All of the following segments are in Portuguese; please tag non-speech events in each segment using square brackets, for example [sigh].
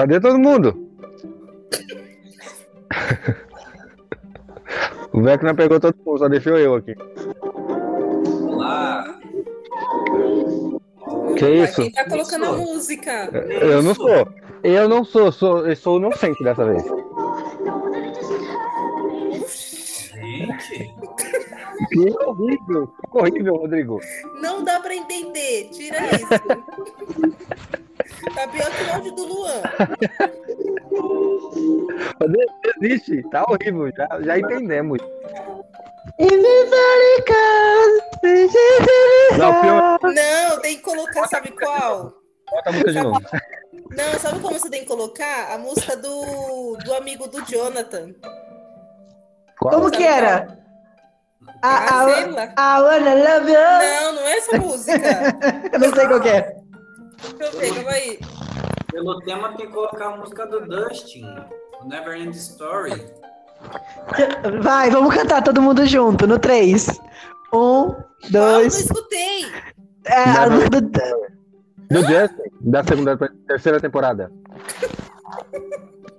Cadê todo mundo? o Vecna pegou todo mundo, só deixou eu aqui. Olá. Que isso? Quem tá colocando a música? Eu não sou. Eu não sou, sou eu sou inocente dessa vez. Gente. Que horrível, que horrível, Rodrigo. Não dá pra entender. Tira isso. Áudio do Luan. Existe, tá horrível, já, já entendemos. Não, Não, tem que colocar, sabe qual? bota a música de novo. Não, sabe como você tem que colocar? A música do, do amigo do Jonathan. Qual? Como que era? Ah, I, sei I, lá. I wanna love you. Não, não é essa música. [laughs] Eu não sei qual que é. Deixa eu ver, calma aí. Pelo tema tem que colocar a música do Dustin, o Never End Story. Vai, vamos cantar todo mundo junto no 3. Um, Qual? Não dois. escutei. É, a música do- Do Justin, da segunda terceira temporada.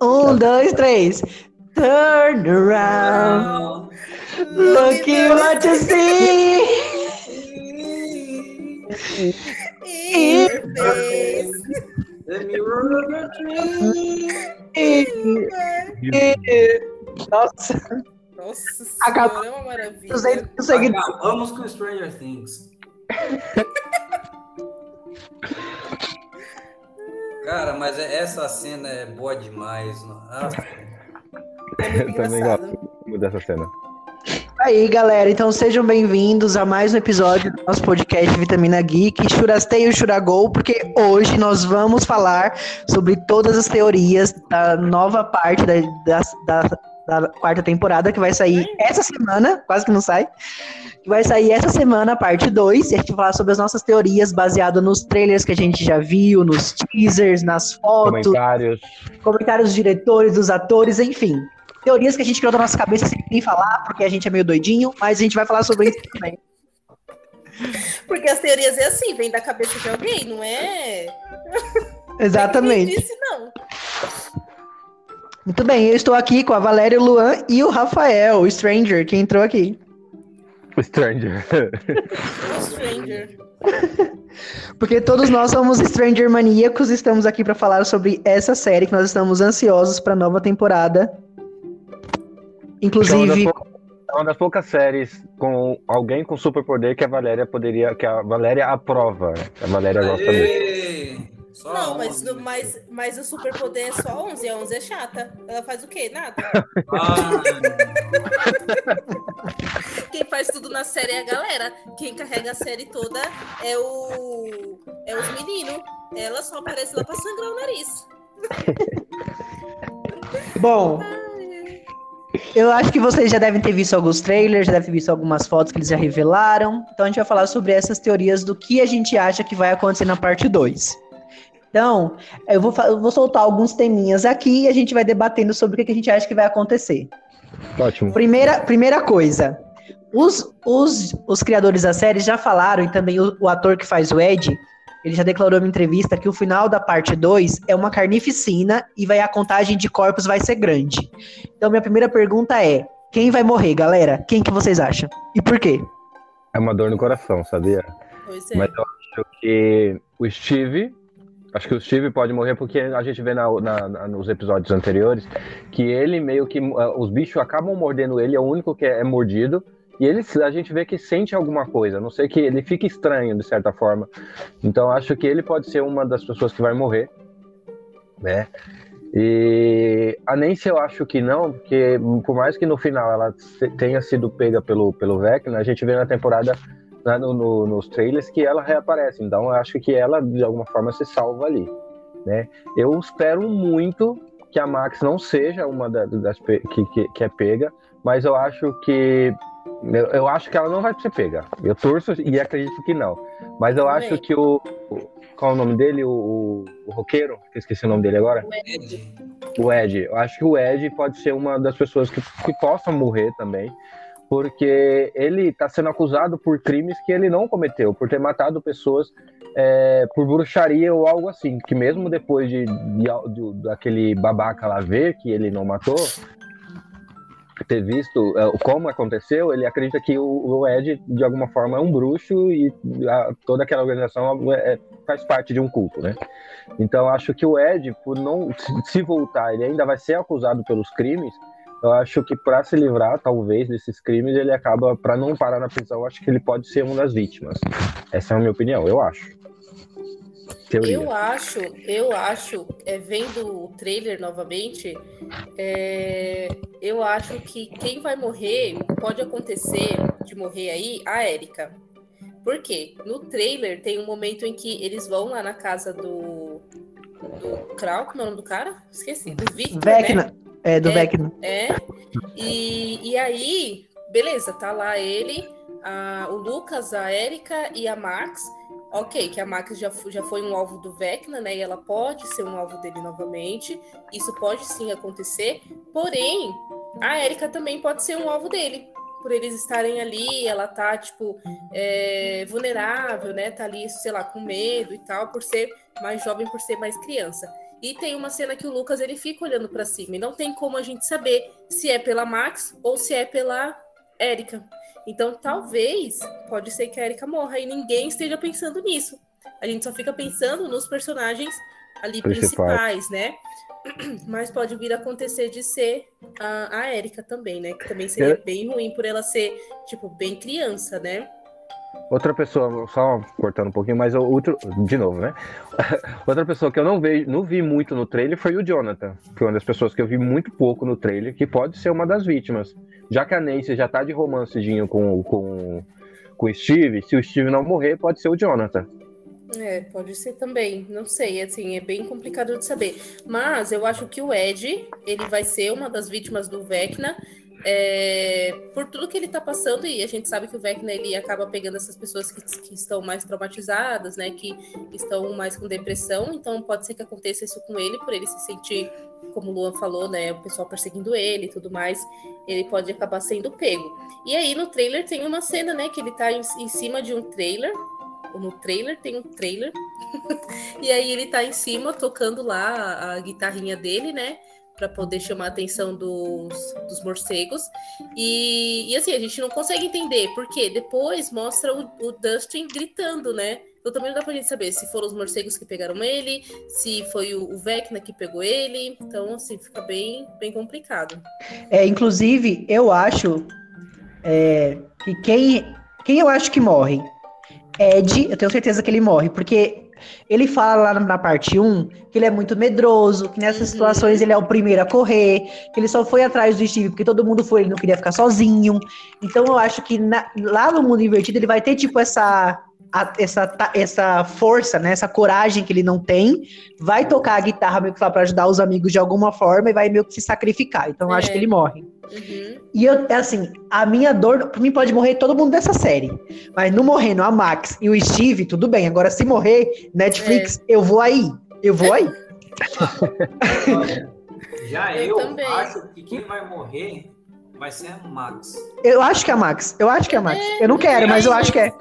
Um, dois, três. Turn around. Look at what you see. In your face. Nossa, Nossa Acabou. senhora, é uma maravilha. 200 seguidores. Acabamos com Stranger Things. [laughs] Cara, mas é- essa cena é boa demais. Ah, É Eu também gosto muito dessa cena. Aí, galera, então sejam bem-vindos a mais um episódio do nosso podcast Vitamina Geek, Churasteio e Churagol, porque hoje nós vamos falar sobre todas as teorias da nova parte da, da, da- da quarta temporada, que vai sair essa semana, quase que não sai, que vai sair essa semana, a parte 2, e a gente vai falar sobre as nossas teorias baseado nos trailers que a gente já viu, nos teasers, nas fotos, Comentários. comentários dos diretores, dos atores, enfim. Teorias que a gente criou da nossa cabeça sem nem falar, porque a gente é meio doidinho, mas a gente vai falar sobre isso [laughs] também. Porque as teorias é assim, vem da cabeça de alguém, não é? [laughs] Exatamente. Ninguém disse não. Muito bem, eu estou aqui com a Valéria, o Luan e o Rafael, o Stranger, que entrou aqui. O Stranger. O Stranger. [laughs] Porque todos nós somos Stranger maníacos e estamos aqui para falar sobre essa série que nós estamos ansiosos para a nova temporada. É uma, das Inclusive, é uma das poucas séries com alguém com superpoder que a Valéria poderia. que a Valéria aprova. A Valéria gosta muito. Aê! Só Não, mas, onze, no- né? mas, mas o superpoder é só 11, a 11 é chata. Ela faz o quê? Nada. Ah, Quem faz tudo na série é a galera. Quem carrega a série toda é o é os meninos. Ela só aparece lá pra sangrar o nariz. bom, eu acho que vocês já devem ter visto alguns trailers, já devem ter visto algumas fotos que eles já revelaram. Então a gente vai falar sobre essas teorias do que a gente acha que vai acontecer na parte 2. Então, eu vou, eu vou soltar alguns teminhas aqui e a gente vai debatendo sobre o que que a gente acha que vai acontecer. Ótimo. Primeira, primeira coisa. Os, os, os criadores da série já falaram, e também o, o ator que faz o Ed, ele já declarou em uma entrevista que o final da parte 2 é uma carnificina e vai, a contagem de corpos vai ser grande. Então, minha primeira pergunta é: quem vai morrer, galera? Quem que vocês acham? E por quê? É uma dor no coração, sabia? Pois é. Mas eu acho que o Steve. Acho que o Steve pode morrer porque a gente vê na- na- na- nos episódios anteriores que ele meio que. ah, os bichos acabam mordendo ele, é o único que é, é mordido. E ele, a gente vê que sente alguma coisa, não sei que ele fica estranho de certa forma. Então acho que ele pode ser uma das pessoas que vai morrer, né? E a Nancy eu acho que não, porque por mais que no final ela tenha sido pega pelo, pelo Vecna, a gente vê na temporada né, no- no- nos trailers que ela reaparece. Então eu acho que ela, de alguma forma, se salva ali. Né? Eu espero muito que a Max não seja uma da- das pe- que, que, que é pega, mas eu acho que. Eu, eu acho que ela não vai ser pega. Eu torço e acredito que não. Mas eu acho que o. o- Qual é o nome dele? O, o, o roqueiro? Que eu esqueci o nome dele agora. Ed. O Ed. Eu acho que o Ed pode ser uma das pessoas que, que possam morrer também, porque ele está sendo acusado por crimes que ele não cometeu, por ter matado pessoas é, por bruxaria ou algo assim. Que mesmo depois de, de, de daquele babaca lá ver que ele não matou, ter visto é, como aconteceu, ele acredita que o, Ed, de alguma forma, é um bruxo e a, toda aquela organização é, faz parte de um culto, né? Então, acho que o Ed, por não se voltar, ele ainda vai ser acusado pelos crimes. Eu acho que para se livrar, talvez, desses crimes, ele acaba, para não parar na prisão, acho que ele pode ser uma das vítimas. Essa é a minha opinião, eu acho. Teoria. Eu acho, eu acho, é, vendo o trailer novamente, é, eu acho que quem vai morrer, pode acontecer de morrer aí, a Érica. Por quê? No trailer tem um momento em que eles vão lá na casa do. Do Krau, como é o nome do cara? Esqueci. Do Victor. Vecna. Né? É, do é, Vecna. É. E, e aí, beleza, tá lá ele, a, o Lucas, a Érica e a Max ok, que a Max já, já foi um alvo do Vecna, né? E ela pode ser um alvo dele novamente. Isso pode sim acontecer. Porém, a Erika também pode ser um alvo dele. Por eles estarem ali, ela tá, tipo, é, vulnerável, né? Tá ali, sei lá, com medo e tal, por ser mais jovem, por ser mais criança. E tem uma cena que o Lucas ele fica olhando para cima e não tem como a gente saber se é pela Max ou se é pela Erika. Então, talvez, pode ser que a Erika morra e ninguém esteja pensando nisso. A gente só fica pensando nos personagens ali principais, né? [clears throat] Mas pode vir a acontecer de ser a, a Erika também, né? Que também seria é. bem ruim por ela ser, tipo, bem criança, né? Outra pessoa, só cortando um pouquinho, mas outro, de novo, né? [laughs] Outra pessoa que eu não vi, não vi muito no trailer foi o Jonathan, que é uma das pessoas que eu vi muito pouco no trailer, que pode ser uma das vítimas. Já que a Nancy já tá de romancezinho com, com, com o Steve, se o Steve não morrer, pode ser o Jonathan. É, pode ser também. Não sei, assim, é bem complicado de saber. Mas eu acho que o Ed, ele vai ser uma das vítimas do Vecna é, por tudo que ele está passando, e a gente sabe que o Vecna ele acaba pegando essas pessoas que, que, estão mais traumatizadas, né, que estão mais com depressão, então pode ser que aconteça isso com ele, por ele se sentir, como o Luan falou, né, o pessoal perseguindo ele e tudo mais, ele pode acabar sendo pego. E aí no trailer tem uma cena, né, que ele está em, em cima de um trailer, no trailer tem um trailer, [laughs] e aí ele está em cima tocando lá a guitarrinha dele, né, para poder chamar a atenção dos, dos morcegos. E, e, assim, a gente não consegue entender, porque depois mostra o, o Dustin gritando, né? Então também não dá pra gente saber se foram os morcegos que pegaram ele, se foi o, o Vecna que pegou ele. Então, assim, fica bem, bem complicado. É, inclusive, eu acho é, que quem, quem eu acho que morre? Ed, eu tenho certeza que ele morre, porque ele fala lá na parte 1 que ele é muito medroso, que nessas uhum. situações ele é o primeiro a correr, que ele só foi atrás do Steve porque todo mundo foi, ele não queria ficar sozinho. Então eu acho que na, lá no mundo invertido ele vai ter tipo essa a, essa, essa força, né, essa coragem que ele não tem, vai tocar a guitarra meio que para ajudar os amigos de alguma forma e vai meio que se sacrificar. Então eu é. acho que ele morre. Uhum. E eu, é assim, a minha dor, pra mim pode morrer todo mundo dessa série. Mas não morrendo a Max e o Steve, tudo bem. Agora, se morrer, Netflix, é. eu vou aí. Eu vou aí. [laughs] Já eu, eu acho que quem vai morrer vai ser a Max. Eu acho que é a Max. Eu acho que é a Max. É, eu não quero, mas eu acho que é.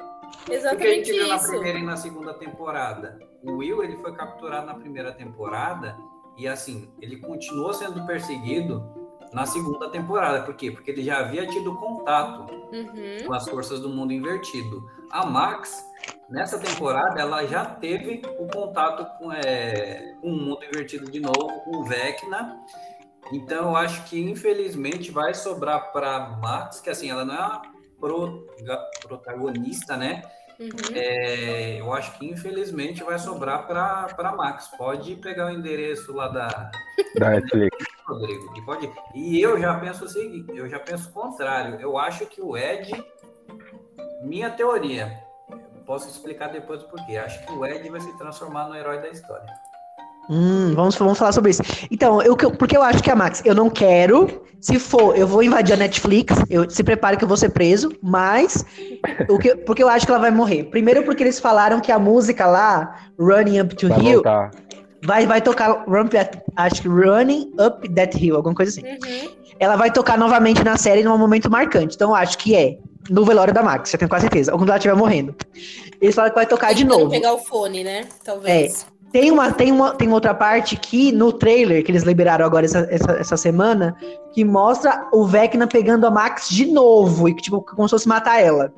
Exatamente Porque a gente viu na primeira e na segunda temporada. O Will, ele foi capturado na primeira temporada e, assim, ele continuou sendo perseguido na segunda temporada. Por quê? Porque ele já havia tido contato uhum. com as forças do mundo invertido. A Max, nessa temporada, ela já teve o contato com, é, com o mundo invertido de novo, com o Vecna. Então, eu acho que, infelizmente, vai sobrar para Max, que assim, ela não é a pro, protagonista, né? Uhum. É, eu acho que infelizmente vai sobrar para Max. Pode pegar o endereço lá da, da Netflix. Rodrigo, e pode. E eu já penso o seguinte, eu já penso o contrário. Eu acho que o Ed, minha teoria, posso explicar depois o porquê. Acho que o Ed vai se transformar no herói da história. Hum, vamos, vamos falar sobre isso. Então, eu, porque eu acho que a Max, eu não quero. Se for, eu vou invadir a Netflix. Eu, se prepare que eu vou ser preso. Mas, o que, porque eu acho que ela vai morrer. Primeiro, porque eles falaram que a música lá, Running Up to vai Hill, vai, vai tocar acho que Running Up That Hill, alguma coisa assim. Uhum. Ela vai tocar novamente na série num momento marcante. Então, eu acho que é no velório da Max, já tenho quase certeza. Ou quando ela estiver morrendo. Eles falaram que vai tocar de Tentando novo. pegar o fone, né? Talvez. Tem uma, tem uma tem outra parte que no trailer que eles liberaram agora essa, essa, essa semana que mostra o Vecna pegando a Max de novo e que tipo como se fosse matar ela.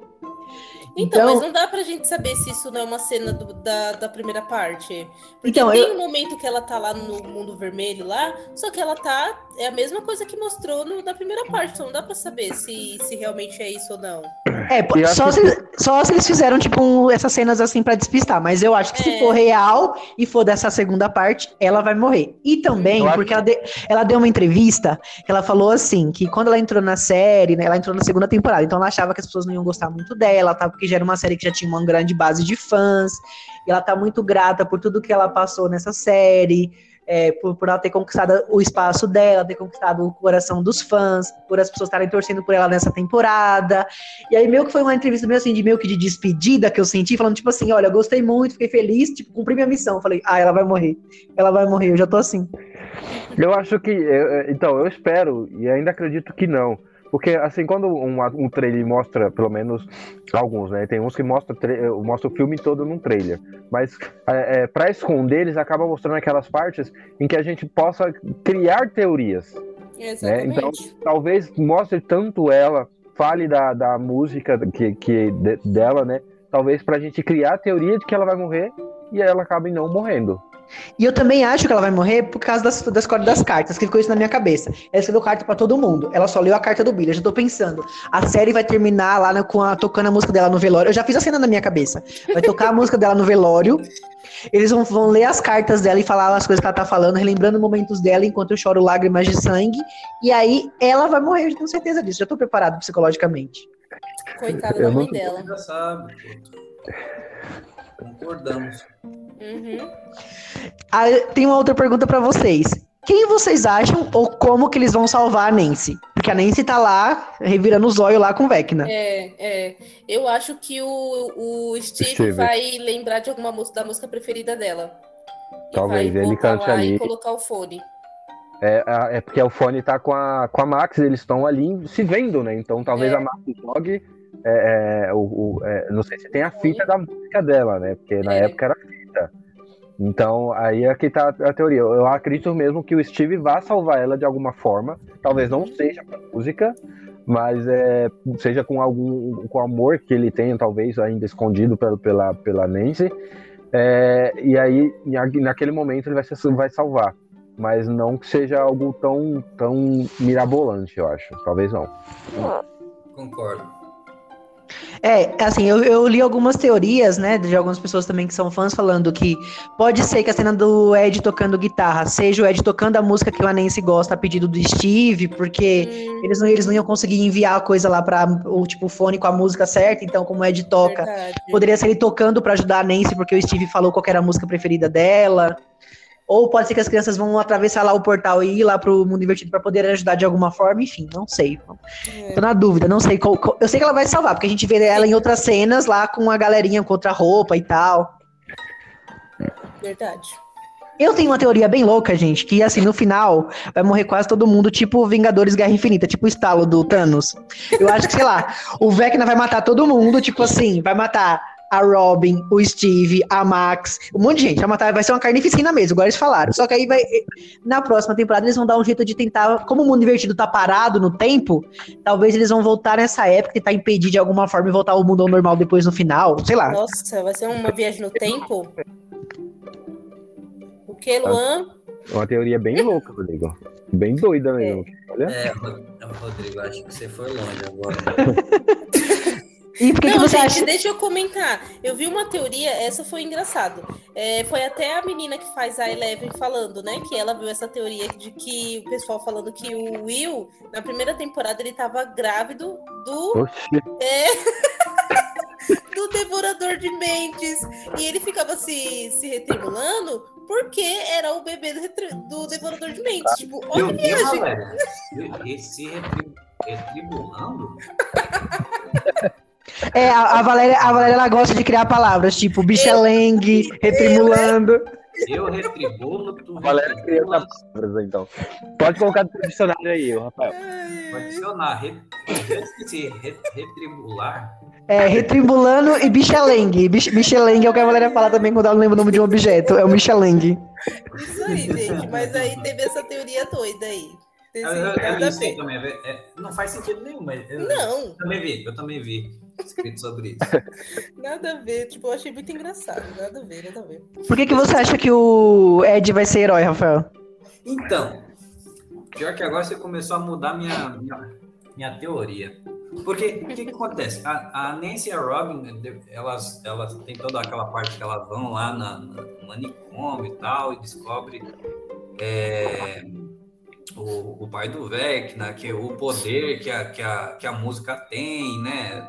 Então, Então- mas não dá pra gente saber se isso não é uma cena do- da, da primeira parte. Porque Então, tem eu- um momento que ela tá lá no mundo vermelho lá, só que ela tá. É a mesma coisa que mostrou no, na primeira parte. Então não dá pra saber se, se realmente é isso ou não. É, acho só que- se, só se eles fizeram tipo um- essas cenas assim pra despistar, mas eu acho que se É. for real e for dessa segunda parte, ela vai morrer. E também Eu acho- porque ela, de- ela deu uma entrevista que ela falou assim, que quando ela entrou na série, né, ela entrou na segunda temporada, então ela achava que as pessoas não iam gostar muito dela, tá? Porque já era uma série que já tinha uma grande base de fãs. E ela tá muito grata por tudo que ela passou nessa série, é, por, por ela ter conquistado o espaço dela, ter conquistado o coração dos fãs, por as pessoas estarem torcendo por ela nessa temporada. E aí, meio que foi uma entrevista meio assim, de meio que de despedida que eu senti, falando, tipo assim, olha, gostei muito, fiquei feliz, tipo, cumpri minha missão. Falei, ah, ela vai morrer. Ela vai morrer, eu já tô assim. Eu acho que. Então, eu espero e ainda acredito que não. Porque, assim, quando um, um trailer mostra, pelo menos alguns, né? Tem uns que mostra, tra- mostra o filme todo num trailer. Mas, é, é, para esconder, eles acabam mostrando aquelas partes em que a gente possa criar teorias. Exatamente. Então, talvez mostre tanto ela, fale da, da música que, que de- dela, né? Talvez pra gente criar a teoria de que ela vai morrer e ela acabe não morrendo. E eu também acho que ela vai morrer por causa das, das cordas das cartas, que ficou isso na minha cabeça. Ela escreveu carta pra todo mundo. Ela só leu a carta do Billy. Eu já tô pensando. A série vai terminar lá né, com a, tocando a música dela no velório. Eu já fiz a cena na minha cabeça. Vai tocar a música dela no velório. Eles vão, vão ler as cartas dela e falar as coisas que ela tá falando, relembrando momentos dela enquanto eu choro lágrimas de sangue. E aí ela vai morrer, eu tenho certeza disso. Já tô preparado psicologicamente. Coitada da mãe não- dela. Já sabe. pô. Concordamos. Uhum. Ah, tem uma outra pergunta pra vocês. Quem vocês acham ou como que eles vão salvar a Nancy? Porque a Nancy tá lá, revirando os olhos lá com o Vecna. É, é. Eu acho que o, o Steve, Steve. vai lembrar de alguma música da música preferida dela. Talvez ele cante ali. E colocar o fone. É, é porque o fone tá com a, com a Max, eles estão ali se vendo, né? Então talvez É. a Max jogue. é, é, o, o- é, não sei se tem a fita da música dela, né? Porque na É. época era fita. Então aí é que tá a teoria. Eu, acredito mesmo que o Steve vá salvar ela de alguma forma. Talvez não seja com música, mas é, seja com algum com amor que ele tem, talvez ainda escondido pela, pela, pela Nancy. É, e aí, na- naquele momento, ele vai, ser, vai salvar. Mas não que seja algo tão, tão mirabolante, eu acho. Talvez não. Concordo. É, assim, eu, eu li algumas teorias, né, de algumas pessoas também que são fãs falando que pode ser que a cena do Ed tocando guitarra seja o Ed tocando a música que a Nancy gosta a pedido do Steve, porque Hum, eles não, eles não iam conseguir enviar a coisa lá para o tipo fone com a música certa, então como o Ed toca, verdade. poderia ser ele tocando pra ajudar a Nancy porque o Steve falou qual era a música preferida dela. Ou pode ser que as crianças vão atravessar lá o portal e ir lá pro mundo invertido pra poder ajudar de alguma forma, enfim, não sei. É. Tô na dúvida, não sei qual, qual- Eu sei que ela vai salvar, porque a gente vê ela em outras cenas lá com a galerinha com outra roupa e tal. Verdade. Eu tenho uma teoria bem louca, gente, que assim, no final vai morrer quase todo mundo, tipo Vingadores Guerra Infinita, tipo o estalo do Thanos. Eu acho que, sei lá, o Vecna vai matar todo mundo, tipo assim, vai matar a Robin, o Steve, a Max, um monte de gente. Vai matar, vai ser uma carnificina mesmo, igual eles falaram. Só que aí vai. Na próxima temporada, eles vão dar um jeito de tentar. Como o mundo invertido tá parado no tempo, talvez eles vão voltar nessa época, tentar impedir de alguma forma e voltar ao mundo ao normal depois no final. Sei lá. Nossa, vai ser uma viagem no tempo? O que, Luan? É uma teoria bem louca, Rodrigo. Bem doida mesmo. Olha. É, Ro- Rodrigo, acho que você foi longe agora. [laughs] E por que, que Não, você gente, acha. deixa eu comentar. Eu vi uma teoria, essa foi engraçado. É, foi até a menina que faz a Eleven falando, né? Que ela viu essa teoria de que o pessoal falando que o Will, na primeira temporada, ele tava grávido do, Oxi. [laughs] do Devorador de Mentes. E ele ficava se, se retribulando porque era o bebê do, retri- do Devorador de Mentes. Tipo, olha que Deus, viagem. Esse retri- retribulando? [laughs] É, a, a Valéria, a Valéria ela gosta de criar palavras, tipo bichelengue, retrimulando. Eu retribulo, tu Valéria cria palavras, então. Pode colocar no dicionário aí, Rafael. Pode adicionar. Re... Esqueci. Re... Retribular. É, retribulando e Micheleng. Mich- Micheleng é o que a Valéria fala também quando ela não lembra o nome de um objeto. É o Micheleng. Isso aí, gente. Mas aí teve essa teoria doida aí. Eu, eu, eu também. é- é- não faz sentido nenhum, mas. Eu, Não, eu também vi, eu também vi escrito sobre isso. [laughs] nada a ver. Tipo, eu achei muito engraçado. Nada a ver, nada a ver. Por que, que você acha que o Ed vai ser herói, Rafael? Então, pior que agora você começou a mudar minha, minha, minha teoria. Porque o que, que acontece? A, a Nancy e a Robin, elas, elas têm toda aquela parte que elas vão lá na, na- no manicômio e tal, e descobre é, o, o pai do Vecna, que é o poder que a, que a, que a música tem, né?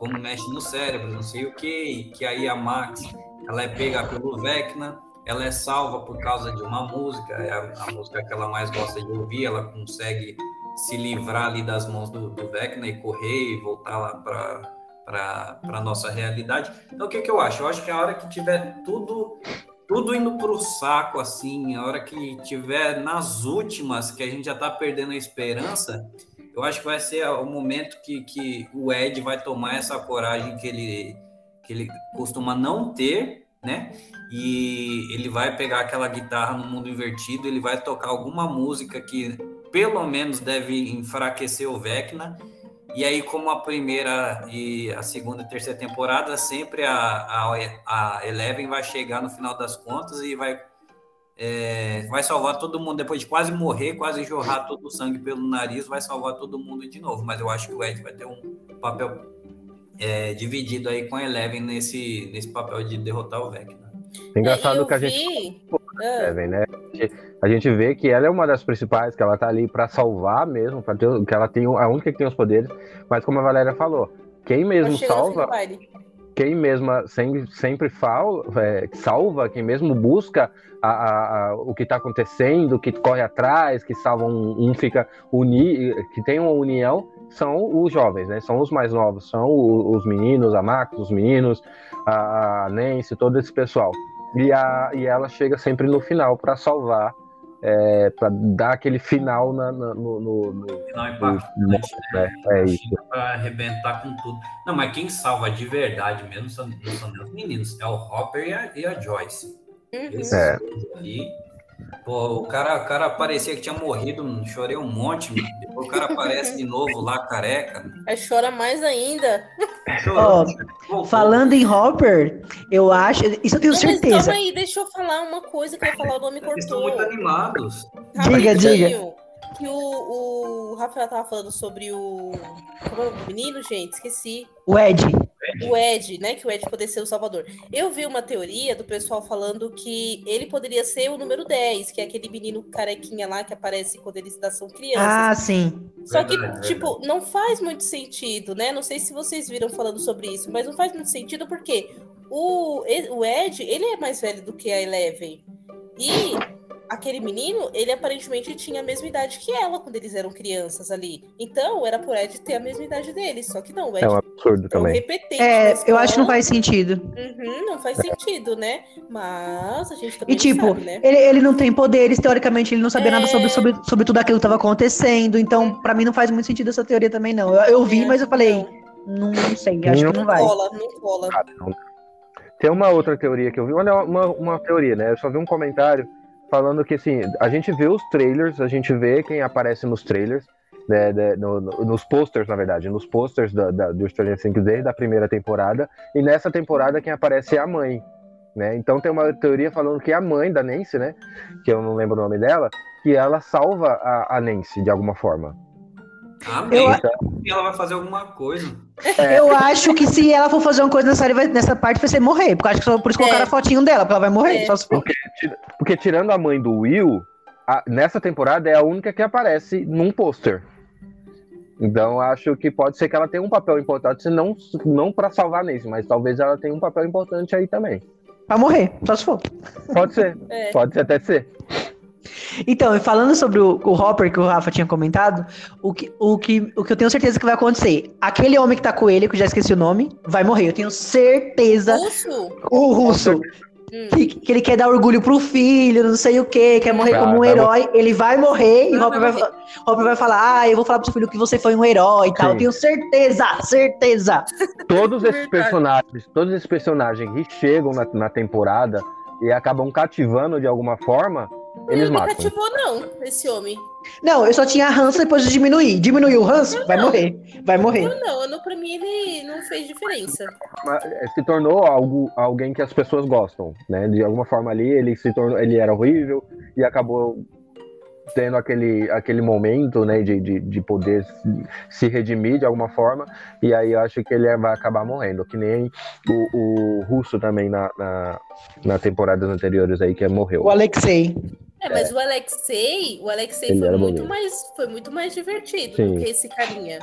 como mexe no cérebro, não sei o quê, e que aí a Max ela é pega pelo Vecna, ela é salva por causa de uma música, é a, a música que ela mais gosta de ouvir, ela consegue se livrar ali das mãos do, do Vecna e correr e voltar lá para a nossa realidade. Então, o que, que eu acho? Eu acho que a hora que tiver tudo tudo indo para o saco, assim, a hora que tiver nas últimas, que a gente já está perdendo a esperança, eu acho que vai ser o momento que, que o Ed vai tomar essa coragem que ele, que ele costuma não ter, né? E ele vai pegar aquela guitarra no mundo invertido, ele vai tocar alguma música que pelo menos deve enfraquecer o Vecna. E aí, como a primeira e a segunda e terceira temporada, sempre a, a, a Eleven vai chegar no final das contas e vai, é, vai salvar todo mundo. Depois de quase morrer, quase jorrar todo o sangue pelo nariz, vai salvar todo mundo de novo. Mas eu acho que o Ed vai ter um papel é, dividido aí com a Eleven nesse, nesse papel de derrotar o Vecna. Engraçado É, que a gente vi- Ah, Eleven, né? A gente- A gente vê que ela é uma das principais, que ela tá ali pra salvar mesmo, para ter, que ela tem a única que tem os poderes. Mas como a Valéria falou, quem mesmo salva, quem mesmo sempre, sempre fala, é, salva, quem mesmo busca a- a- a- o que está acontecendo, que corre atrás, que salva um, um fica uni, que tem uma união, são os jovens, né? São os mais novos, são o- os meninos, a Max, os meninos, a, Nancy, todo esse pessoal. E, a, e ela chega sempre no final para salvar, é, para dar aquele final na- na- no, no- no- Final impactante, né? É isso. Pra arrebentar com tudo. Não, mas quem salva de verdade mesmo são, não são os meninos, é o Hopper e a, e a Joyce. Uhum. Esses É. dois ali. Pô, o cara, o cara parecia que tinha morrido, chorei um monte. Depois o cara aparece de novo lá, careca. Aí chora mais ainda. Voltou. Falando em Hopper, eu acho. Isso eu tenho Não, mas certeza. calma aí, deixa eu falar uma coisa que eu ia falar, o nome Eles estão cortou. muito animados. Diga, diga. Rapidinho, Que o, o Rafael tava falando sobre o. Como é o menino, gente? Esqueci. O Ed. O Ed, né? Que o Ed poderia ser o Salvador. Eu vi uma teoria do pessoal falando que ele poderia ser o número 10, que é aquele menino carequinha lá que aparece quando eles são crianças. Ah, sim. Só que, Verdade, tipo, não faz muito sentido, né? Não sei se vocês viram falando sobre isso, mas não faz muito sentido porque o, o Ed, ele é mais velho do que a Eleven. E aquele menino, ele aparentemente tinha a mesma idade que ela quando eles eram crianças ali. Então, era pro Ed ter a mesma idade dele. Só que não, o Ed É um absurdo é um também. repetente. É, eu acho que não faz sentido. Uhum, não faz sentido, né? Mas a gente também E tipo, não sabe, né? ele, ele não tem poderes, teoricamente, ele não sabia nada É. sobre, sobre, sobre tudo aquilo que estava acontecendo. Então, pra mim, não faz muito sentido essa teoria também, não. Eu, eu vi, É, mas eu falei, não. não, não sei, acho que não vai. cola, não cola. Tem uma outra teoria que eu vi, olha, uma, uma teoria, né? Eu só vi um comentário falando que, assim, a gente vê os trailers, a gente vê quem aparece nos trailers, né, né, no- no- nos posters, na verdade, nos posters da, da, do Stranger Things desde a primeira temporada, e nessa temporada quem aparece é a mãe, né? Então tem uma teoria falando que a mãe da Nancy, né, que eu não lembro o nome dela, que ela salva a, a Nancy de alguma forma. Amém. Eu- Então, E ela vai fazer alguma coisa. É. Eu acho que se ela for fazer uma coisa nessa, área, vai- nessa parte, vai ser morrer. Porque eu acho que só por isso colocaram É. a fotinho dela, porque ela vai morrer. É. Só se for. Porque tirando a mãe do Will, a- nessa temporada é a única que aparece num pôster. Então acho que pode ser que ela tenha um papel importante, não, não para salvar a Nancy, mas talvez ela tenha um papel importante aí também. Pra morrer, só se for. Pode ser, É. pode até ser. Então, e falando sobre o, o Hopper que o Rafa tinha comentado, o que, o, que, o que eu tenho certeza que vai acontecer, aquele homem que tá com ele, que eu já esqueci o nome, vai morrer. Eu tenho certeza. Russo? O russo. Hum. que, que ele quer dar orgulho pro filho, não sei o quê, quer morrer Vai, como um herói. Ele vai morrer e Não, Hopper vai vai, Hopper vai falar: Ah, eu vou falar pro seu filho que você foi um herói e tal. Eu tenho certeza, certeza. Todos esses Verdade. personagens, todos esses personagens que chegam na, na temporada e acabam cativando de alguma forma, eles Ele não me matam. cativou, não, esse homem. Não, eu só tinha ranço depois de diminuir. Diminuiu o ranço? Vai morrer. Vai morrer. Não, não, não, pra mim ele não fez diferença. Mas, eh, Se tornou algo, alguém que as pessoas gostam, né? De alguma forma ali, ele se tornou, ele era horrível e acabou tendo aquele, aquele momento, né, de, de, de poder se, se redimir de alguma forma, e aí eu acho que ele vai acabar morrendo, que nem o, o Russo também na, na, na temporadas anteriores aí, que morreu. O Alexei. É, mas o Alexei, o Alexei Ele foi muito bonito. mais, foi muito mais divertido Sim. do que esse carinha.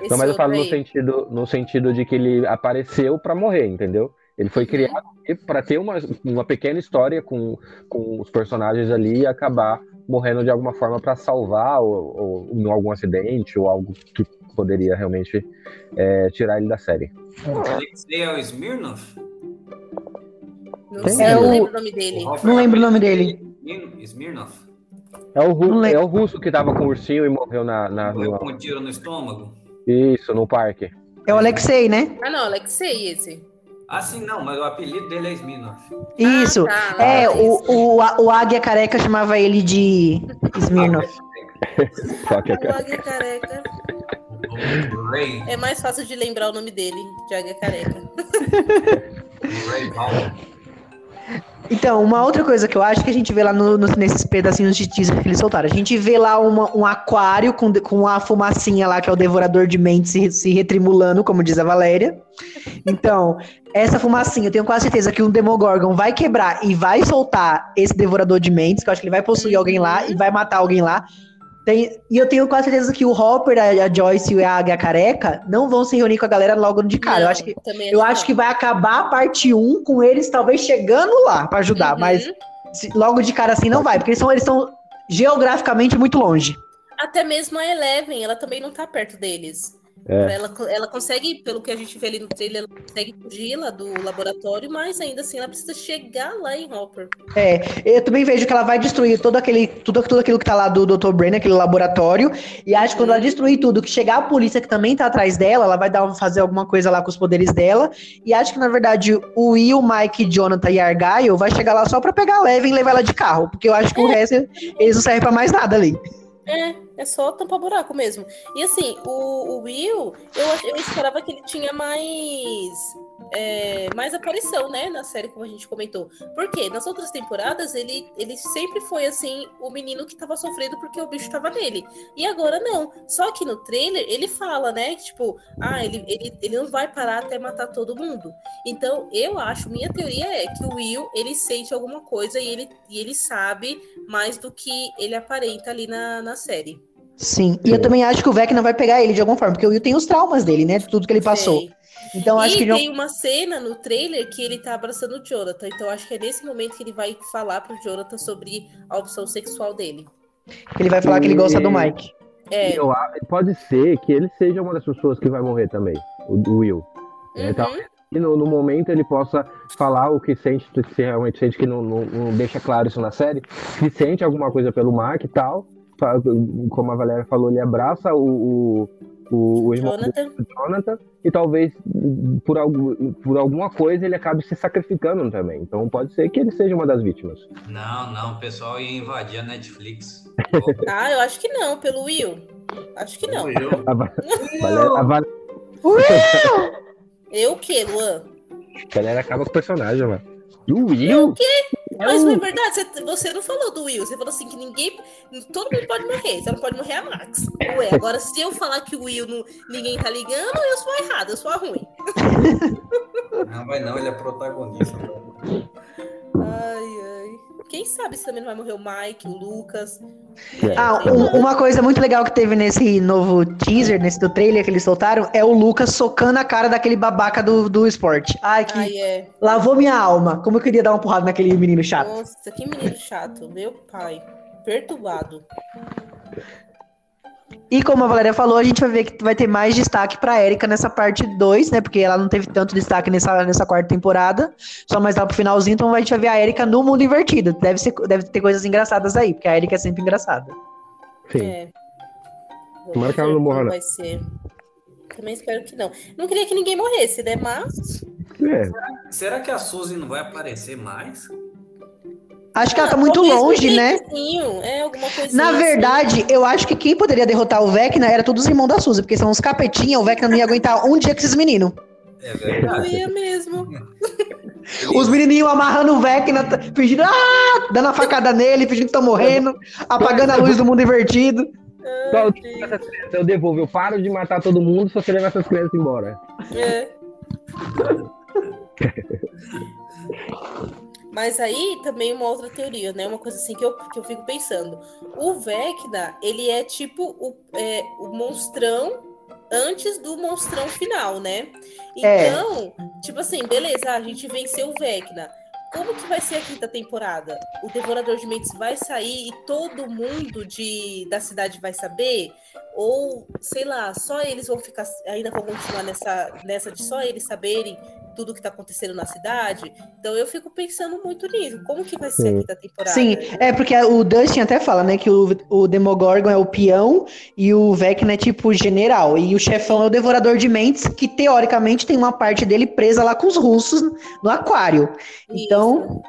Esse Não, mas eu falo no sentido, no sentido de que ele apareceu pra morrer, entendeu? Ele foi Uhum. criado pra ter uma, uma pequena história com, com os personagens ali e acabar morrendo de alguma forma pra salvar ou, ou em algum acidente ou algo que poderia realmente é, tirar ele da série. Alexei é o Smirnov? Não sei, É eu não o- lembro o nome dele. Não lembro o nome dele. Smir- Smirnov? É o, Ru- Não lembro. é o russo que tava com o ursinho e morreu na, na- Morreu com um tiro no estômago? isso, no parque. É o Alexei, né? Ah, não, Alexei esse. Ah, sim, não, mas o apelido dele é Smirnov. Isso. Ah, tá, É, esse. o, o, o Águia Careca chamava ele de Smirnov. [laughs] Só que O Águia Careca. Ray, É mais fácil de lembrar o nome dele, de Águia Careca. Então, uma outra coisa que eu acho que a gente vê lá no- no- nesses pedacinhos de teaser que eles soltaram. A gente vê lá uma- um aquário com, com a fumacinha lá, que é o devorador de mentes se, se retrimulando, como diz a Valéria. Então, essa fumacinha, eu tenho quase certeza que um Demogorgon vai quebrar e vai soltar esse devorador de mentes, que eu acho que ele vai possuir alguém lá e vai matar alguém lá. Tem- e eu tenho quase certeza que o Hopper, a, a Joyce e a Águia Careca não vão se reunir com a galera logo de cara. eu Não, acho que eu acho que vai acabar a parte 1 com eles talvez chegando lá pra ajudar, Uhum. mas se- logo de cara assim não vai, porque eles são eles estão geograficamente muito longe. Até mesmo a Eleven, ela também não tá perto deles. É. Ela, ela consegue, pelo que a gente vê ali no trailer, ela consegue fugir lá do laboratório, mas ainda assim ela precisa chegar lá em Hopper. É, eu também vejo que ela vai destruir todo aquele tudo, tudo aquilo que tá lá do Dr. Brain, aquele laboratório, e acho que quando ela destruir tudo, que chegar a polícia que também tá atrás dela, ela vai dar um- fazer alguma coisa lá com os poderes dela, e acho que na verdade o Will, Mike, Jonathan e Argyle vai chegar lá só pra pegar a Leve e levar ela de carro, porque eu acho que o resto eles não servem pra mais nada ali. É, é só tampar buraco mesmo. E assim, o, o Will, eu, eu esperava que ele tinha mais. É, mais aparição, né? Na série, como a gente comentou. Porque nas outras temporadas ele, ele sempre foi assim, o menino que tava sofrendo porque o bicho tava nele. E agora não. Só que no trailer ele fala, né? Tipo, ah, ele, ele, ele não vai parar até matar todo mundo. Então, eu acho, minha teoria é que o Will, ele sente alguma coisa e ele, e ele sabe mais do que ele aparenta ali na, na série. Sim, e eu também acho que o Vecna vai pegar ele de alguma forma, porque o Will tem os traumas dele, né? De tudo que ele passou. Sei. Então acho e que não- tem uma cena no trailer que ele tá abraçando o Jonathan. Então acho que é nesse momento que ele vai falar pro Jonathan sobre a opção sexual dele. ele vai falar que ele gosta do Mike. É. Eu pode ser que ele seja uma das pessoas que vai morrer também, o, o Will. É. Uhum. E no, no momento ele possa falar o que sente, se realmente sente que não, não, não deixa claro isso na série, se sente alguma coisa pelo Mark e tal. Como a Valéria falou, ele abraça o, o, o, o irmão Jonathan. do Jonathan e talvez por, algu, por alguma coisa ele acabe se sacrificando também. Então pode ser que ele seja uma das vítimas. Não, não, o pessoal ia invadir a Netflix. [laughs] Ah, eu acho que não, pelo Will. Acho que não. Eu. A, Va- Valéria, a Va- Eu o quê, Luan? a Valéria acaba com o personagem, mano. E o Will? Mas o- não é verdade, você, você não falou do Will. Você falou assim que ninguém. Todo mundo pode morrer, só não pode morrer a Max. Ué, agora se eu falar que o Will não, ninguém tá ligando, eu sou errado, eu sou a ruim. Não vai não, ele é protagonista. Ai, ai. Quem sabe se também não vai morrer o Mike, o Lucas. É. Ah, um- uma coisa muito legal que teve nesse novo teaser, nesse do trailer que eles soltaram, é o Lucas socando a cara daquele babaca do, do esporte. Ai, que Ai, é. lavou minha alma. Como eu queria dar uma porrada naquele menino chato. Nossa, que menino chato. Meu pai. Perturbado. E como a Valéria falou, a gente vai ver que vai ter mais destaque pra Erika nessa parte 2, né? Porque ela não teve tanto destaque nessa, nessa quarta temporada. Só mais lá pro finalzinho, então a gente vai ver a Erika no mundo invertido. Deve, ser, deve ter coisas engraçadas aí, porque a Erika é sempre engraçada. Sim. É. Tomara que ela não morra, não. Vai ser. Também espero que não. Não queria que ninguém morresse, né? Mas. É. Será que a Suzy não vai aparecer mais? Acho que ela Ah, tá muito talvez um longe, né? É, alguma coisinha. Na assim. verdade, eu acho que quem poderia derrotar o Vecna era todos os irmãos da Suzy, porque são uns capetinha, o Vecna não ia aguentar um dia com esses meninos. É verdade. ia mesmo. [laughs] Os menininhos amarrando o Vecna, fingindo, ah, dando a facada nele, fingindo que estão morrendo, apagando a luz do mundo invertido. Só essas crianças eu devolvo. Eu paro de matar todo mundo se você levar essas crianças embora. É. [laughs] Mas aí também uma outra teoria, né? Uma coisa assim que eu, que eu fico pensando. O Vecna, ele é tipo o, é, o monstrão antes do monstrão final, né? É. Então, tipo assim, beleza, a gente venceu o Vecna. Como que vai ser a quinta temporada? O Devorador de Mentes vai sair e todo mundo de, da cidade vai saber? Ou, sei lá, só eles vão ficar, ainda vão continuar nessa, nessa de só eles saberem tudo que tá acontecendo na cidade? Então eu fico pensando muito nisso. Como que vai ser Sim. a quinta temporada? Sim, é porque o Dustin até fala, né, que o, o Demogorgon é o peão e o Vecna é tipo general. E o chefão é o Devorador de Mentes, que teoricamente tem uma parte dele presa lá com os russos no aquário. Então,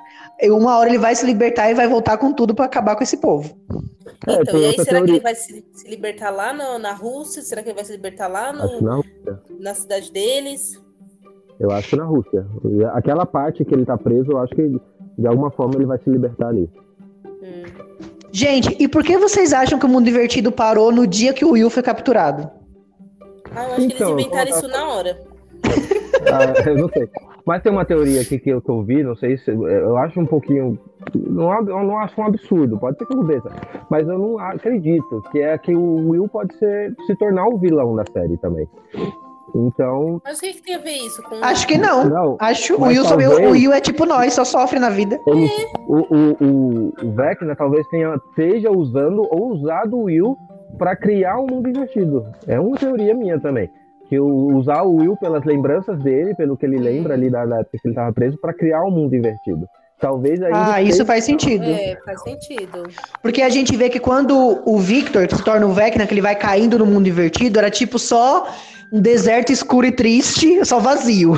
uma hora ele vai se libertar e vai voltar com tudo pra acabar com esse povo. É, Então, tem e aí será que teoria. ele vai se, se libertar lá no- na Rússia? Será que ele vai se libertar lá no- que não. na cidade deles? Eu acho que na Rússia. Aquela parte que ele tá preso, eu acho que de alguma forma ele vai se libertar ali. Hum. Gente, e por que vocês acham que o mundo invertido parou no dia que o Will foi capturado? Ah, eu acho que Então, eles inventaram eu- isso na hora. [laughs] Ah, eu não sei. Mas tem uma teoria aqui que eu, que eu vi, não sei se. Eu acho um pouquinho. Não, ab- eu não acho um absurdo, pode ser que eu obedeça. Mas eu não acredito, que é que o Will pode ser, se tornar o vilão da série também. Então. Mas o que, que tem a ver isso com. Acho que não. Não, Acho o Will, talvez- o Will é tipo nós, só sofre na vida. ele, o, o, o, o Vecna talvez tenha, esteja usando ou usado o Will para criar um mundo invertido. É uma teoria minha também. Que o, usar o Will pelas lembranças dele, pelo que ele lembra ali da, da época que ele estava preso, para criar um mundo invertido. Talvez aí. Ah, isso faz sentido. É, faz sentido. Porque a gente vê que quando o Victor se torna o Vecna, que ele vai caindo no mundo invertido, era tipo só um deserto escuro e triste, só vazio.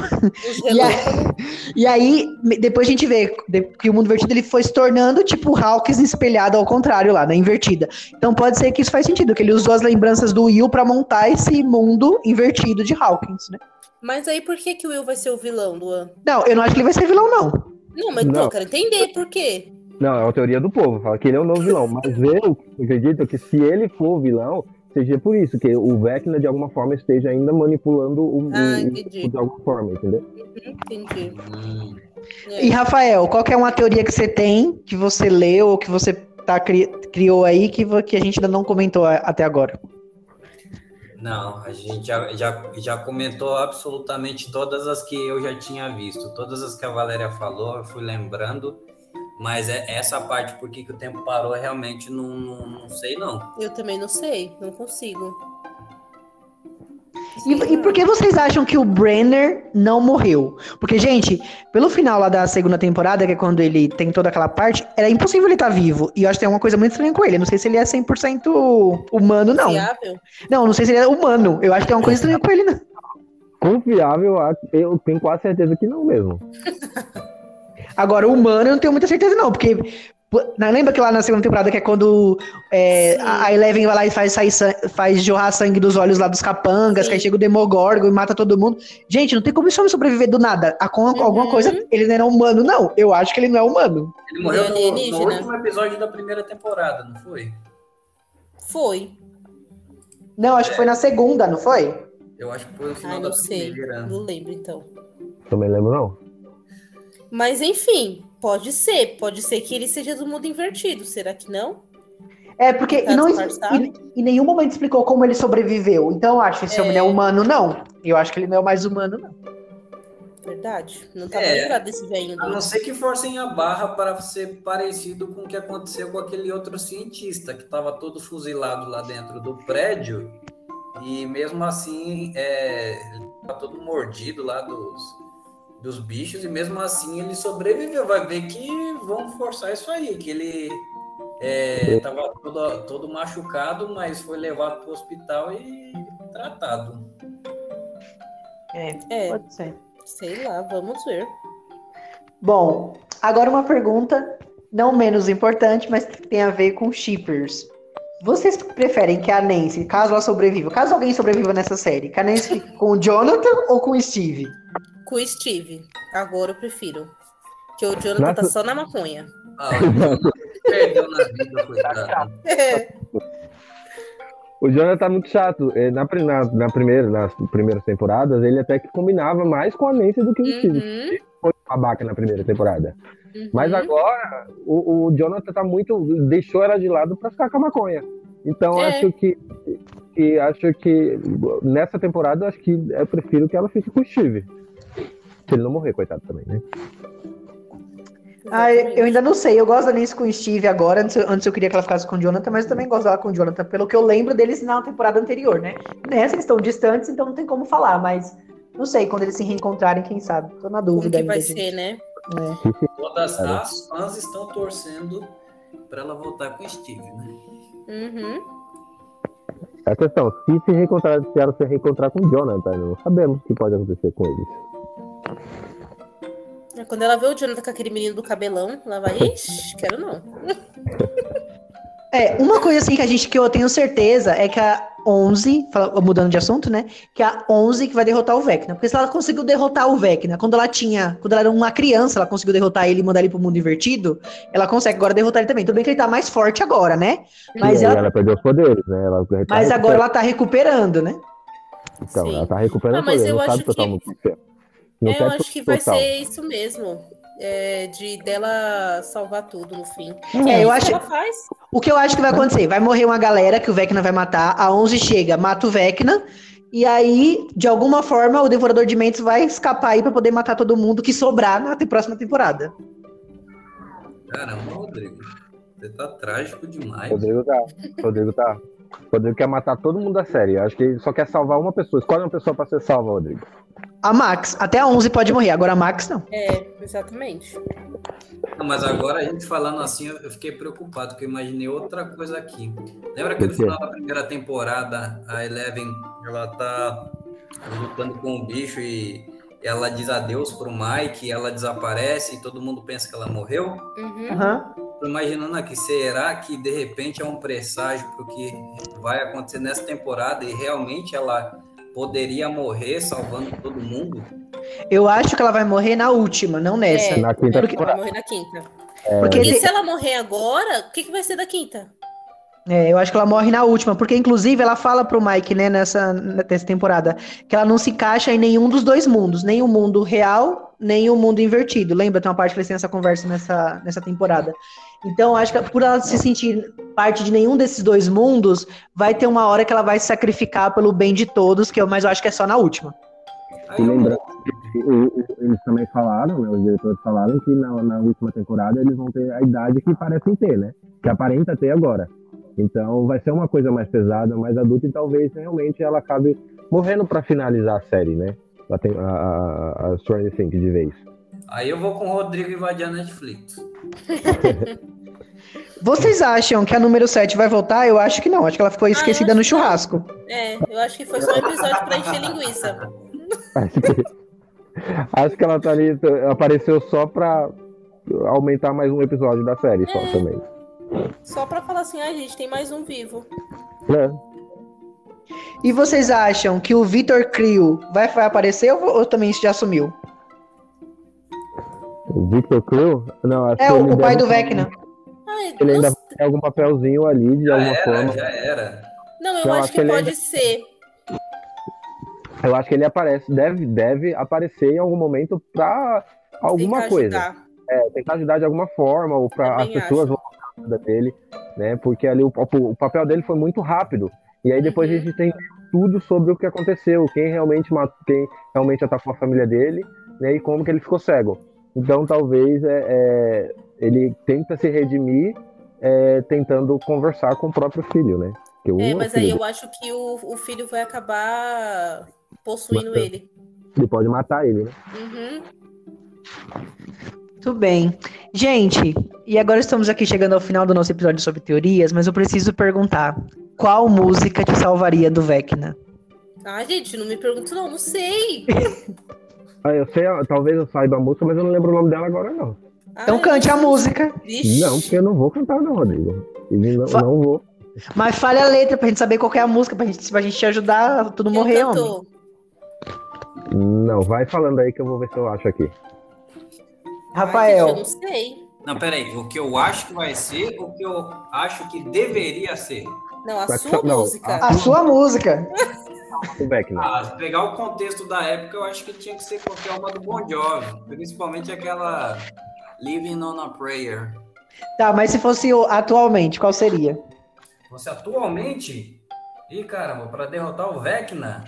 E, a- relâmpagos. e aí, depois a gente vê que o mundo invertido ele foi se tornando tipo o Hawkins espelhado ao contrário lá, na invertida. Então pode ser que isso faz sentido, que ele usou as lembranças do Will pra montar esse mundo invertido de Hawkins, né? Mas aí por que, que o Will vai ser o vilão, Luan? Não, eu não acho que ele vai ser vilão, não. Não, mas então, Não. eu quero entender por quê. Não, é uma teoria do povo, fala que ele é o novo vilão. Mas eu acredito que se ele for o vilão, seja por isso, que o Vecna de alguma forma esteja ainda manipulando o, Ah, o- entendi. de alguma forma, entendeu? Uhum, entendi. Hum, É. E Rafael, qual que é uma teoria que você tem, que você leu ou que você tá, cri- criou aí, que, que a gente ainda não comentou até agora? Não, a gente já, já, já comentou absolutamente todas as que eu já tinha visto, todas as que a Valéria falou, eu fui lembrando, mas é essa parte, por que, o tempo parou, realmente não, não, não sei não. Eu também não sei, não consigo. E, e por que vocês acham que o Brenner não morreu? Porque, gente, pelo final lá da segunda temporada, que é quando ele tem toda aquela parte, era impossível ele estar vivo. E eu acho que tem uma coisa muito estranha com ele. Eu não sei se ele é 100% humano, não. Fiável? Não, não sei se ele é humano. Eu acho que tem uma coisa estranha com ele, não. Confiável, eu tenho quase certeza que não mesmo. Agora, humano, eu não tenho muita certeza, não. Porque. Lembra que lá na segunda temporada, que é quando é, a Eleven vai lá e faz, sair faz jorrar sangue dos olhos lá dos capangas, Sim. que aí chega o Demogorgon e mata todo mundo. Gente, não tem como esse homem sobreviver do nada. A, com Uhum. alguma coisa, ele não era humano, não. Eu acho que ele não é humano. Ele morreu no, no Alienígena. último episódio da primeira temporada, não foi? Foi. Não, acho que foi na segunda, não foi? Eu acho que foi no final Ai, da não sei. primeira. Não lembro, então. Também lembro, não. Mas enfim, pode ser. Pode ser que ele seja do mundo invertido. Será que não? É, porque Tá e não, disfarçado? e, em nenhum momento explicou como ele sobreviveu. Então eu acho que esse É. homem não é humano, não. Eu acho que ele não é o mais humano, não. Verdade. Não tava É. lembrado desse velho. A não ser que forcem a barra para ser parecido com o que aconteceu com aquele outro cientista que estava todo fuzilado lá dentro do prédio e mesmo assim é, ele tava todo mordido lá dos, dos bichos e mesmo assim ele sobreviveu. Vai ver que vão forçar isso aí, que ele estava todo, todo machucado, mas foi levado para o hospital e tratado. É, É, pode ser. sei lá, vamos ver. Bom, agora uma pergunta não menos importante, mas que tem a ver com shippers. Vocês preferem que a Nancy, caso ela sobreviva, caso alguém sobreviva nessa série, que a Nancy fique com o Jonathan ou com o Steve? Com o Steve. Agora eu prefiro. Que o Jonathan tá Nossa. só na maconha. Ah, [laughs] perdeu na vida, coitado. O Jonathan tá muito chato. É, Na, na, na primeira, nas primeiras temporadas, ele até que combinava mais com a Nancy do que o Steve. Uhum, Foi um babaca na primeira temporada. uhum. Mas agora, o, o Jonathan tá muito. deixou ela de lado pra ficar com a maconha. Então, É. acho que, que. Acho que nessa temporada, eu acho que eu prefiro que ela fique com o Steve. Se ele não morrer, coitado também, né? Ah, eu ainda não sei. Eu gosto da Nancy com o Steve agora. Antes, eu- antes eu queria que ela ficasse com o Jonathan, mas eu também gosto dela com o Jonathan, pelo que eu lembro deles na temporada anterior, né? Nessa eles estão distantes, então não tem como falar, mas não sei, quando eles se reencontrarem, quem sabe? Tô na Como dúvida que vai ainda, gente. ser, né? É. Todas as fãs estão torcendo para ela voltar com o Steve, né? Uhum. A questão, se se reencontrar, se ela se reencontrar com o Jonathan, não sabemos o que pode acontecer com eles. É, Quando ela vê o Jonathan com aquele menino do cabelão, ela vai, ixi, quero não. É, uma coisa assim que a gente que eu tenho certeza é que a 11, fala- mudando de assunto, né? Que a 11 que vai derrotar o Vecna. Porque se ela conseguiu derrotar o Vecna, quando ela tinha, quando ela era uma criança, ela conseguiu derrotar ele e mandar ele pro mundo invertido, ela consegue agora derrotar ele também. Tudo bem que ele tá mais forte agora, né? Mas ela, ela perdeu os poderes, né? Ela tá mas agora ela tá recuperando, né? Então, Sim. ela tá recuperando Ah, mas poder, eu acho sabe que- é. É, eu acho que vai total. ser isso mesmo. É, de dela salvar tudo no fim. É, eu isso acho- que ela faz. O que eu acho que vai acontecer? Vai morrer uma galera que o Vecna vai matar, a 11 chega, mata o Vecna, e aí, de alguma forma, o Devorador de Mentes vai escapar aí pra poder matar todo mundo que sobrar na próxima temporada. Caramba, Rodrigo. Você tá trágico demais. Rodrigo tá. Rodrigo tá. Rodrigo quer matar todo mundo da série. Eu acho que ele só quer salvar uma pessoa. Escolhe uma pessoa pra ser salva, Rodrigo. A Max, até a 11 pode morrer, agora a Max não. É, exatamente. Não, mas agora a gente falando assim, eu fiquei preocupado, porque eu imaginei outra coisa aqui. Lembra que no final da primeira temporada, a Eleven, ela tá lutando com o bicho e ela diz adeus pro Mike, ela desaparece e todo mundo pensa que ela morreu? Uhum. Aham. Tô imaginando aqui, será que de repente é um presságio pro que vai acontecer nessa temporada e realmente ela poderia morrer salvando todo mundo? Eu acho que ela vai morrer na última, não nessa. É. Na quinta Ela temporada. vai morrer na quinta. Porque E te- se ela morrer agora, o que, que vai ser da quinta? É, eu acho que ela morre na última, porque inclusive ela fala pro Mike, né, nessa, nessa temporada, que ela não se encaixa em nenhum dos dois mundos, nem o mundo real, nem o mundo invertido. Lembra? Tem uma parte que eles têm essa conversa nessa, nessa temporada. Então, acho que por ela se sentir parte de nenhum desses dois mundos, vai ter uma hora que ela vai se sacrificar pelo bem de todos, que eu, mas eu acho que é só na última. E lembrando eles também falaram, né, os diretores falaram que na, na última temporada eles vão ter a idade que parecem ter, né? Que aparenta ter agora. Então vai ser uma coisa mais pesada, mais adulta e talvez realmente ela acabe morrendo pra finalizar a série, né? A, a, a, Stranger Things de vez. Aí eu vou com o Rodrigo invadir a Netflix. [laughs] Vocês acham que a número 7 vai voltar? Eu acho que não. Acho que ela ficou esquecida acho no que churrasco. É, eu acho que foi só um episódio pra encher linguiça. Acho [laughs] que, acho que ela tá ali, apareceu só pra aumentar mais um episódio da série, só É. também. Só pra falar assim, ai, gente, tem mais um vivo. É. E vocês acham que o Vitor Creel vai, vai aparecer ou, ou também já sumiu? O Victor Creel? Não, acho É, que o, pai do Vecna. Ai, Ele ainda tem algum papelzinho ali, de Já alguma era, forma. já era. não, eu Não, acho acho que, que pode ainda- ser. Eu acho que ele aparece, deve, deve aparecer em algum momento pra alguma tentar coisa. ajudar. É, tentar ajudar de alguma forma, ou para as pessoas acho. vão gostar da dele, né? Porque ali o, o papel dele foi muito rápido. E aí depois a gente tem tudo sobre o que aconteceu, quem realmente matou, quem realmente atacou a família dele né, e como que ele ficou cego. Então talvez é, é, ele tenta se redimir é, tentando conversar com o próprio filho, né? Que É, mas filho aí eu acho que o, o filho vai acabar possuindo Matando. ele. ele pode matar ele, né? Uhum. Muito bem. Gente, e agora estamos aqui chegando ao final do nosso episódio sobre teorias, mas eu preciso perguntar: qual música te salvaria do Vecna? Ah, gente, não me pergunta não, não sei. [laughs] Ah, eu sei, talvez eu saiba a música, mas eu não lembro o nome dela agora, não. Então Ai, cante a música. Vixe. Não, porque eu não vou cantar, não, Rodrigo. Não, Fa- não vou. Mas fale a letra pra gente saber qual que é a música, pra gente, pra gente te ajudar a tudo morrer, homem. cantou? Não, vai falando aí que eu vou ver se eu acho aqui. Ai, Rafael. gente, eu não sei. Não, peraí. O que eu acho que vai ser, o que eu acho que deveria ser. Não, a sua não, música. A sua música. O Beckner. Ah, se pegar o contexto da época, eu acho que tinha que ser qualquer uma do Bon Jovi. Principalmente aquela Living on a Prayer. Tá, mas se fosse atualmente, qual seria? Você atualmente... Ih, caramba, para derrotar o Vecna...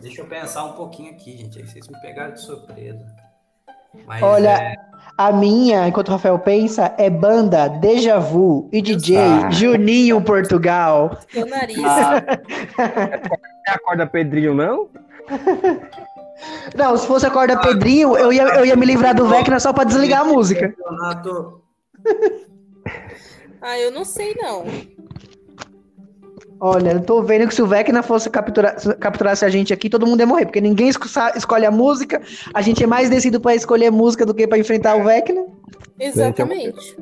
Deixa eu pensar um pouquinho aqui, gente. Aí vocês me pegaram de surpresa. Mas, Olha, é, A minha, enquanto o Rafael pensa, é banda Deja Vu e DJ Ah. Juninho Portugal. Seu nariz. [laughs] É a corda Pedrinho, não? Não, se fosse a corda Pedrinho, eu ia, eu ia me livrar do Vecna só pra desligar a música. Ah, eu não sei, não. Olha, eu tô vendo que se o Vecna fosse capturar, se capturasse a gente aqui, todo mundo ia morrer, porque ninguém escolhe a música. A gente é mais decidido pra escolher música do que pra enfrentar o Vecna. Exatamente.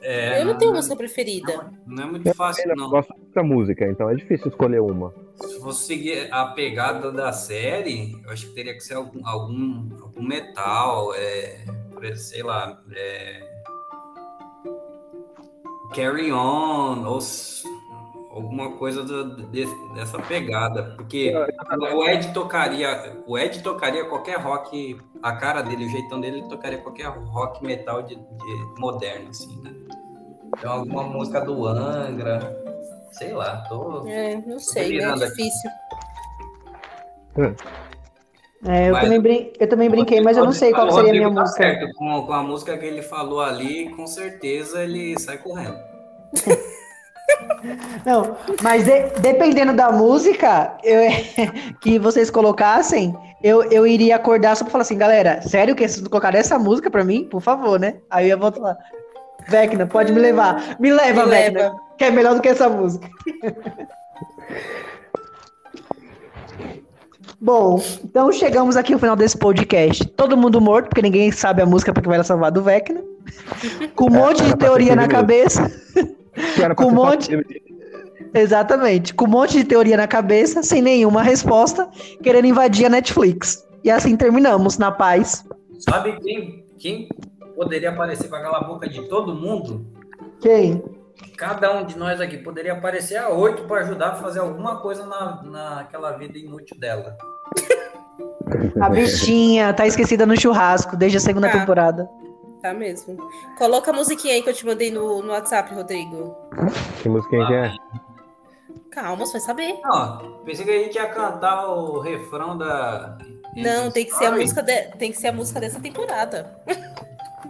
É, Eu não tenho música preferida. Não é muito fácil, Eu não. gosto dessa música, então é difícil escolher uma. Se você seguir a pegada da série, eu acho que teria que ser algum, algum, algum metal, é, sei lá, é, Carry On, ou alguma coisa do- de- dessa pegada, porque o Ed tocaria, o Ed tocaria qualquer rock, a cara dele, o jeitão dele, ele tocaria qualquer rock metal de, de moderno, assim, né? Então alguma música do Angra, sei lá, tô É, não sei? É aqui. difícil. É, eu, Mas- também brin- eu também brinquei, mas eu não sei qual seria a minha tá música. certo, Com, com a música que ele falou ali, com certeza ele sai correndo. [laughs] Não, mas de- dependendo da música eu- [laughs] que vocês colocassem, eu, eu iria acordar só pra falar assim, galera, sério que vocês não colocaram essa música pra mim? Por favor, né? Aí eu ia voltar lá. Vecna, pode me levar. Me leva, Me Vecna, leva. que é melhor do que essa música. [laughs] Bom, então chegamos aqui ao final desse podcast. Todo mundo morto, porque ninguém sabe a música porque vai salvar do Vecna. [laughs] Com um monte de teoria na cabeça. Com um monte- Exatamente. Com um monte de teoria na cabeça, sem nenhuma resposta, querendo invadir a Netflix. E assim terminamos, na paz. Sabe quem, quem poderia aparecer com aquela boca de todo mundo? Quem? Cada um de nós aqui poderia aparecer a oito para ajudar a fazer alguma coisa na, naquela vida inútil dela. A bichinha tá esquecida no churrasco desde a segunda Tá. temporada. Tá mesmo. Coloca a musiquinha aí que eu te mandei no, no WhatsApp, Rodrigo. Que música que é? Calma, você vai saber. Não, pensei que a gente ia cantar o refrão da. Não, tem que ser a música de- tem que ser a música dessa temporada.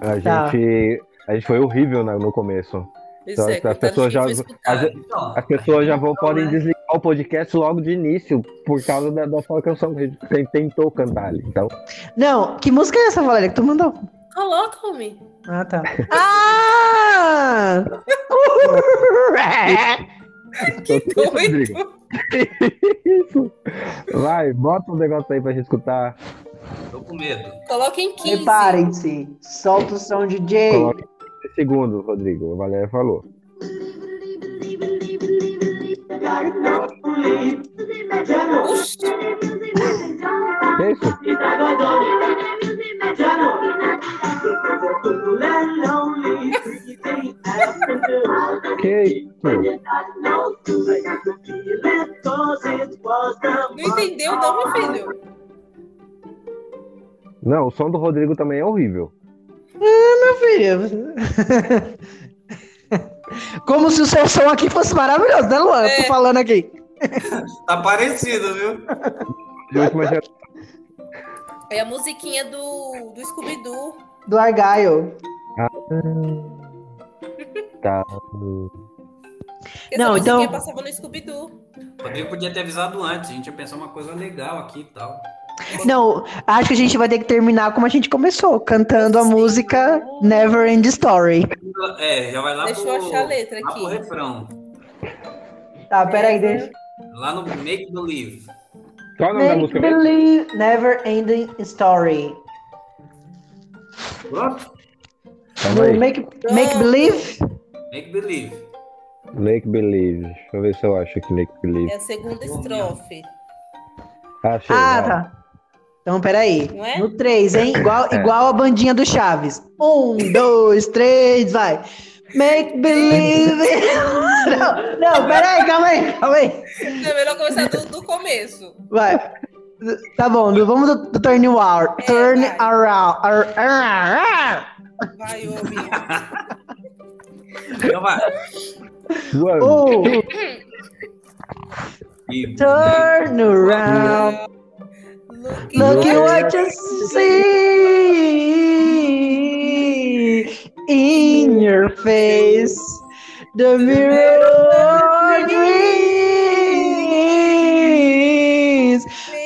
A Tá. gente, a gente foi horrível no começo. Isso Então, é, as pessoas já- as-. Então, As pessoas já vão, então, podem né? desligar o podcast logo de início, por causa da, da sua canção que a gente tentou cantar ali. Então, Não, que música é essa, Valéria, que tu mandou? Coloca, homem. Ah, tá. Ah! Que [laughs] doido. Isso. [laughs] Vai, bota um negócio aí pra gente escutar. Tô com medo. Coloca em 15. Preparem-se. Solta o som, DJ. Coloca em segundos, Rodrigo. A Valéria falou. Oxi, Que isso? Que não entendeu não, meu filho? Não, o som do Rodrigo também é horrível. Filho. Como se o seu som aqui fosse maravilhoso, né, Luan? É. Tô falando aqui. Tá parecido, viu? É a musiquinha do, do Scooby-Doo. Do Argyle. Tá. Essa Não, então- passava no Scooby-Doo. Rodrigo podia ter avisado antes, a gente ia pensar uma coisa legal aqui e tal. Não, acho que a gente vai ter que terminar como a gente começou, cantando a Sim. música Never End Story. É, já vai lá Deixa pro, eu achar a letra lá pro aqui. refrão. Tá, peraí, deixa. Lá no Make Believe. Qual o nome da Make música mesmo? believe, never ending story. Aí. Make, make believe? Make Believe. Lake Believe. Deixa eu ver se eu acho aqui Lake Believe. É a segunda estrofe. Achei. Ah, vai. tá. Então, peraí. Não é? No 3, hein? Igual, [laughs] É. igual a bandinha do Chaves. Um, dois, três, vai. Make believe. [laughs] Não, não, peraí, calma aí, calma aí. É melhor começar do, do começo. Vai. Tá bom, vamos do, do turn around. É, Turn vai. around. ar- ar- Vai, homem. Então vai. One, Oh. Turn around. Look, Look at what you see in your face. The mirror dreams.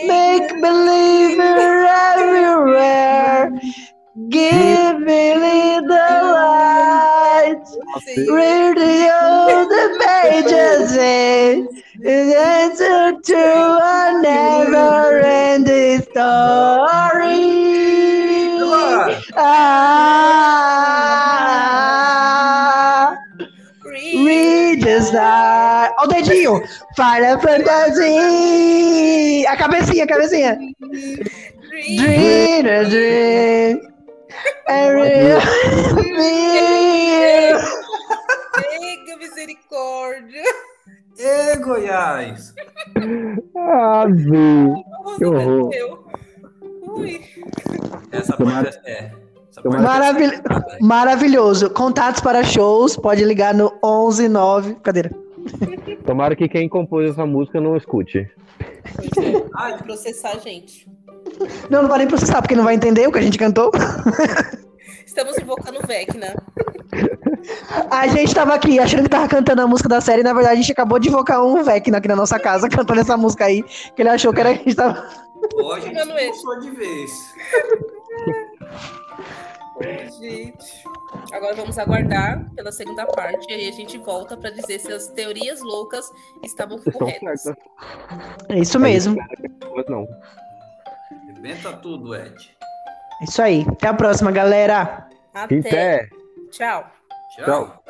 Make believe everywhere. Give me the light. Read the old pages in. Answer to a never ending story. Ah, star. Ó o dedinho. Final Fantasy. A cabecinha, a cabecinha. Dream a dream. Every feel. Chega, misericórdia. Ê, Goiás! Ah, Vi. Que horror. Ui. Essa Tomara- parte é. Parte Maravil... é- Maravilhoso. Contatos para shows, pode ligar no 11 9. Cadeira. Tomara que quem compôs essa música não escute. Vai processar a gente. Não, não vai nem processar, porque não vai entender o que a gente cantou. [laughs] Estamos invocando o Vecna. A gente tava aqui achando que tava cantando a música da série, e na verdade a gente acabou de invocar um Vecna aqui na nossa casa, [laughs] cantando essa música aí, que ele achou que era que a gente tava. hoje a gente expulsou de vez. Gente. Agora vamos aguardar pela segunda parte e aí a gente volta para dizer se as teorias loucas estavam Vocês estão corretas. É isso mesmo. Mas não. Inventa tudo, Ed. É isso aí. Até a próxima, galera. Até. Pé. Tchau. Tchau. Tchau.